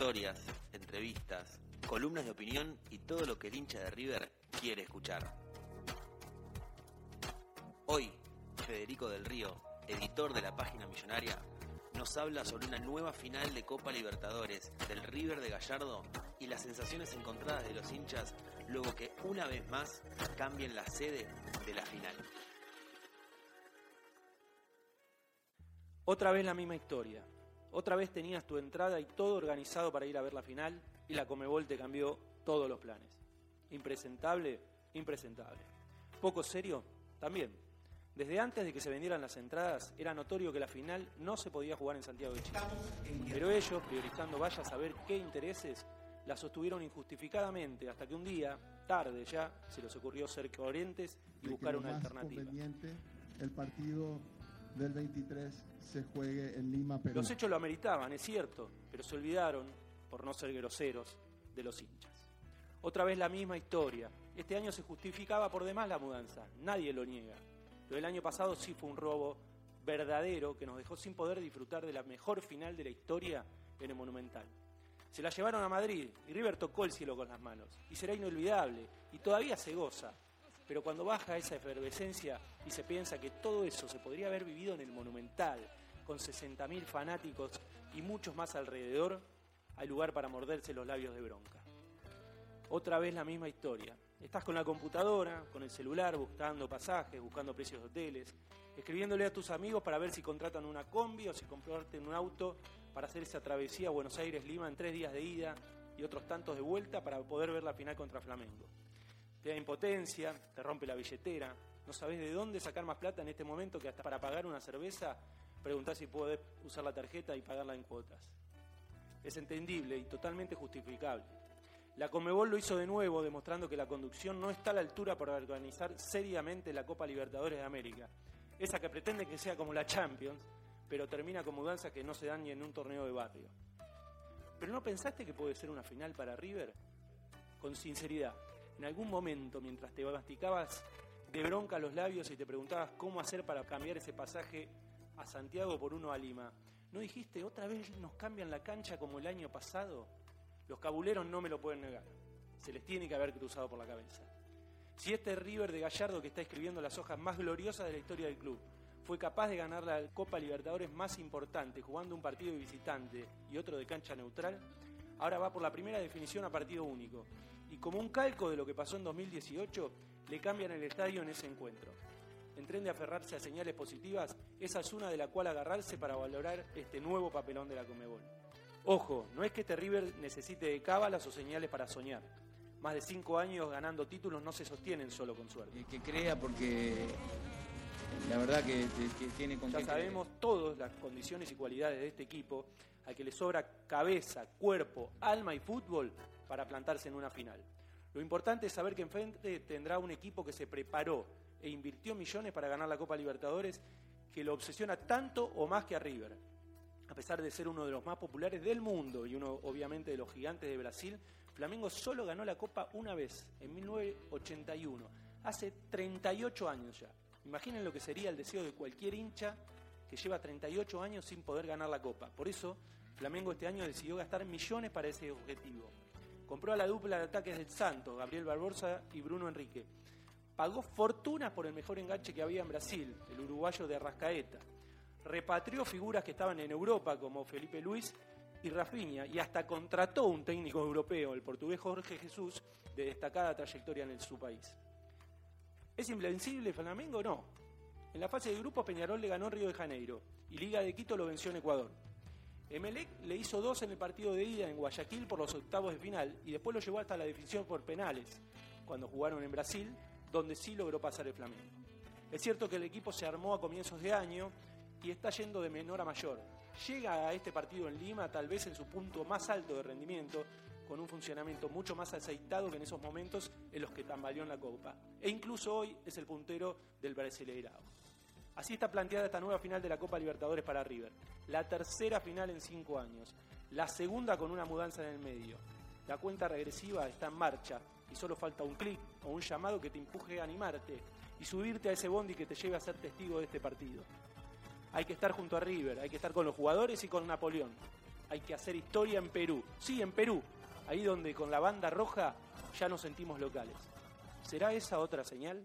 Historias, entrevistas, columnas de opinión y todo lo que el hincha de River quiere escuchar. Hoy, Federico del Río, editor de La Página Millonaria, nos habla sobre una nueva final de Copa Libertadores del River de Gallardo y las sensaciones encontradas de los hinchas luego que una vez más cambien la sede de la final. Otra vez la misma historia. Otra vez tenías tu entrada y todo organizado para ir a ver la final y la Comebol te cambió todos los planes. Impresentable, impresentable. Poco serio, también. Desde antes de que se vendieran las entradas, era notorio que la final no se podía jugar en Santiago de Chile. Pero ellos, priorizando vaya a saber qué intereses, la sostuvieron injustificadamente hasta que un día, tarde ya, se les ocurrió ser coherentes y buscar una alternativa. El partido del 23 se juegue en Lima, Perú. Los hechos lo ameritaban, es cierto, pero se olvidaron, por no ser groseros, de los hinchas. Otra vez la misma historia. Este año se justificaba por demás la mudanza, nadie lo niega. Pero el año pasado sí fue un robo verdadero que nos dejó sin poder disfrutar de la mejor final de la historia en el Monumental. Se la llevaron a Madrid y River tocó el cielo con las manos. Y será inolvidable y todavía se goza. Pero cuando baja esa efervescencia y se piensa que todo eso se podría haber vivido en el Monumental, con 60.000 fanáticos y muchos más alrededor, hay lugar para morderse los labios de bronca. Otra vez la misma historia. Estás con la computadora, con el celular, buscando pasajes, buscando precios de hoteles, escribiéndole a tus amigos para ver si contratan una combi o si compraste un auto para hacer esa travesía a Buenos Aires-Lima en tres días de ida y otros tantos de vuelta para poder ver la final contra Flamengo. Te da impotencia, te rompe la billetera, no sabes de dónde sacar más plata en este momento que hasta para pagar una cerveza preguntás si puedes usar la tarjeta y pagarla en cuotas. Es entendible y totalmente justificable. La Comebol lo hizo de nuevo, demostrando que la conducción no está a la altura para organizar seriamente la Copa Libertadores de América. Esa que pretende que sea como la Champions, pero termina con mudanzas que no se dan ni en un torneo de barrio. ¿Pero no pensaste que puede ser una final para River? Con sinceridad, en algún momento, mientras te masticabas de bronca los labios y te preguntabas cómo hacer para cambiar ese pasaje a Santiago por uno a Lima, ¿no dijiste otra vez nos cambian la cancha como el año pasado? Los cabuleros no me lo pueden negar. Se les tiene que haber cruzado por la cabeza. Si este River de Gallardo que está escribiendo las hojas más gloriosas de la historia del club fue capaz de ganar la Copa Libertadores más importante jugando un partido de visitante y otro de cancha neutral, ahora va por la primera definición a partido único. Y como un calco de lo que pasó en 2018, le cambian el estadio en ese encuentro. En tren de aferrarse a señales positivas, esa es una de la cual agarrarse para valorar este nuevo papelón de la Comebol. Ojo, no es que este River necesite de cábalas o señales para soñar. Más de cinco años ganando títulos no se sostienen solo con suerte. Que crea porque la verdad que, que tiene con Ya sabemos todos las condiciones y cualidades de este equipo, al que le sobra cabeza, cuerpo, alma y fútbol para plantarse en una final. Lo importante es saber que enfrente tendrá un equipo que se preparó e invirtió millones para ganar la Copa Libertadores, que lo obsesiona tanto o más que a River. A pesar de ser uno de los más populares del mundo y uno obviamente de los gigantes de Brasil, Flamengo solo ganó la Copa una vez, en 1981, hace 38 años ya. Imaginen lo que sería el deseo de cualquier hincha que lleva 38 años sin poder ganar la Copa. Por eso, Flamengo este año decidió gastar millones para ese objetivo. Compró a la dupla de ataques del Santos, Gabriel Barbosa y Bruno Enrique. Pagó fortunas por el mejor enganche que había en Brasil, el uruguayo de Arrascaeta. Repatrió figuras que estaban en Europa, como Felipe Luis y Rafinha, y hasta contrató un técnico europeo, el portugués Jorge Jesús, de destacada trayectoria en su país. ¿Es invencible Flamengo? No. En la fase de grupos Peñarol le ganó Río de Janeiro y Liga de Quito lo venció en Ecuador. Emelec le hizo dos en el partido de ida en Guayaquil por los octavos de final y después lo llevó hasta la definición por penales, cuando jugaron en Brasil, donde sí logró pasar el Flamengo. Es cierto que el equipo se armó a comienzos de año y está yendo de menor a mayor. Llega a este partido en Lima tal vez en su punto más alto de rendimiento, con un funcionamiento mucho más aceitado que en esos momentos en los que tambaleó en la Copa. E incluso hoy es el puntero del Brasileirao. Así está planteada esta nueva final de la Copa Libertadores para River. La tercera final en cinco años. La segunda con una mudanza en el medio. La cuenta regresiva está en marcha y solo falta un clic o un llamado que te empuje a animarte y subirte a ese bondi que te lleve a ser testigo de este partido. Hay que estar junto a River, hay que estar con los jugadores y con Napoleón. Hay que hacer historia en Perú. Sí, en Perú. Ahí donde con la banda roja ya nos sentimos locales. ¿Será esa otra señal?